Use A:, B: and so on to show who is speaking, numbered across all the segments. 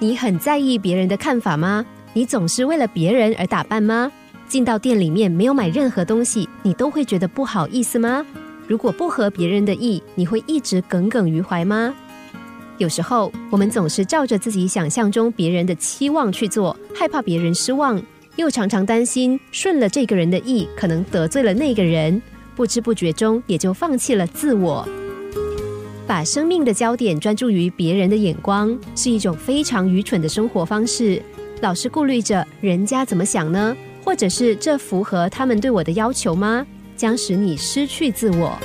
A: 你很在意别人的看法吗？你总是为了别人而打扮吗？进到店里面没有买任何东西，你都会觉得不好意思吗？如果不合别人的意，你会一直耿耿于怀吗？有时候我们总是照着自己想象中别人的期望去做，害怕别人失望，又常常担心顺了这个人的意，可能得罪了那个人，不知不觉中也就放弃了自我。把生命的焦点专注于别人的眼光，是一种非常愚蠢的生活方式。老是顾虑着人家怎么想呢？或者是这符合他们对我的要求吗？将使你失去自我。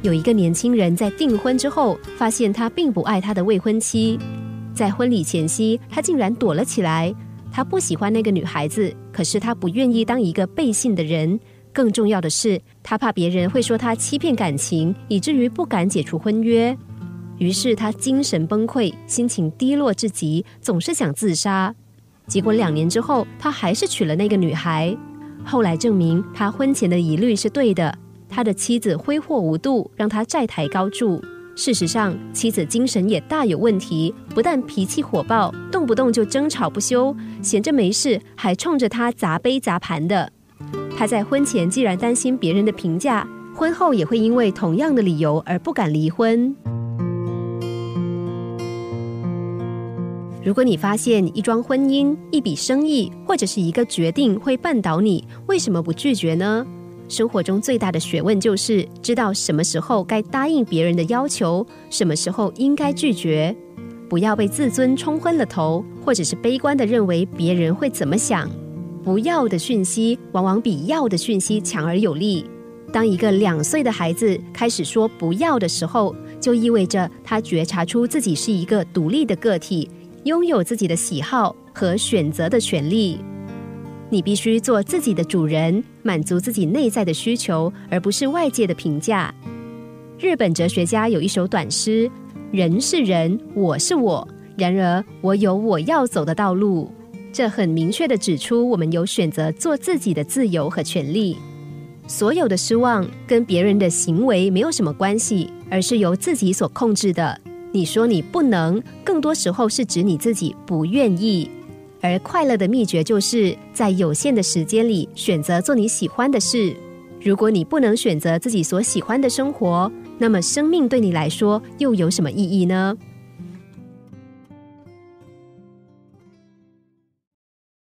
A: 有一个年轻人在订婚之后，发现他并不爱他的未婚妻。在婚礼前夕，他竟然躲了起来。他不喜欢那个女孩子，可是他不愿意当一个背信的人。更重要的是，他怕别人会说他欺骗感情，以至于不敢解除婚约。于是他精神崩溃，心情低落至极，总是想自杀。结果两年之后，他还是娶了那个女孩。后来证明，他婚前的疑虑是对的。他的妻子挥霍无度，让他债台高筑。事实上，妻子精神也大有问题，不但脾气火爆，动不动就争吵不休，闲着没事还冲着他砸杯砸盘的。他在婚前既然担心别人的评价，婚后也会因为同样的理由而不敢离婚。如果你发现一桩婚姻、一笔生意或者是一个决定会绊倒你，为什么不拒绝呢？生活中最大的学问就是知道什么时候该答应别人的要求，什么时候应该拒绝。不要被自尊冲昏了头，或者是悲观的认为别人会怎么想。不要的讯息往往比要的讯息强而有力。当一个两岁的孩子开始说不要的时候，就意味着他觉察出自己是一个独立的个体。拥有自己的喜好和选择的权利，你必须做自己的主人，满足自己内在的需求，而不是外界的评价。日本哲学家有一首短诗：“人是人，我是我，然而我有我要走的道路。”这很明确的指出，我们有选择做自己的自由和权利。所有的失望跟别人的行为没有什么关系，而是由自己所控制的。你说你不能，更多时候是指你自己不愿意。而快乐的秘诀就是在有限的时间里选择做你喜欢的事。如果你不能选择自己所喜欢的生活，那么生命对你来说又有什么意义呢？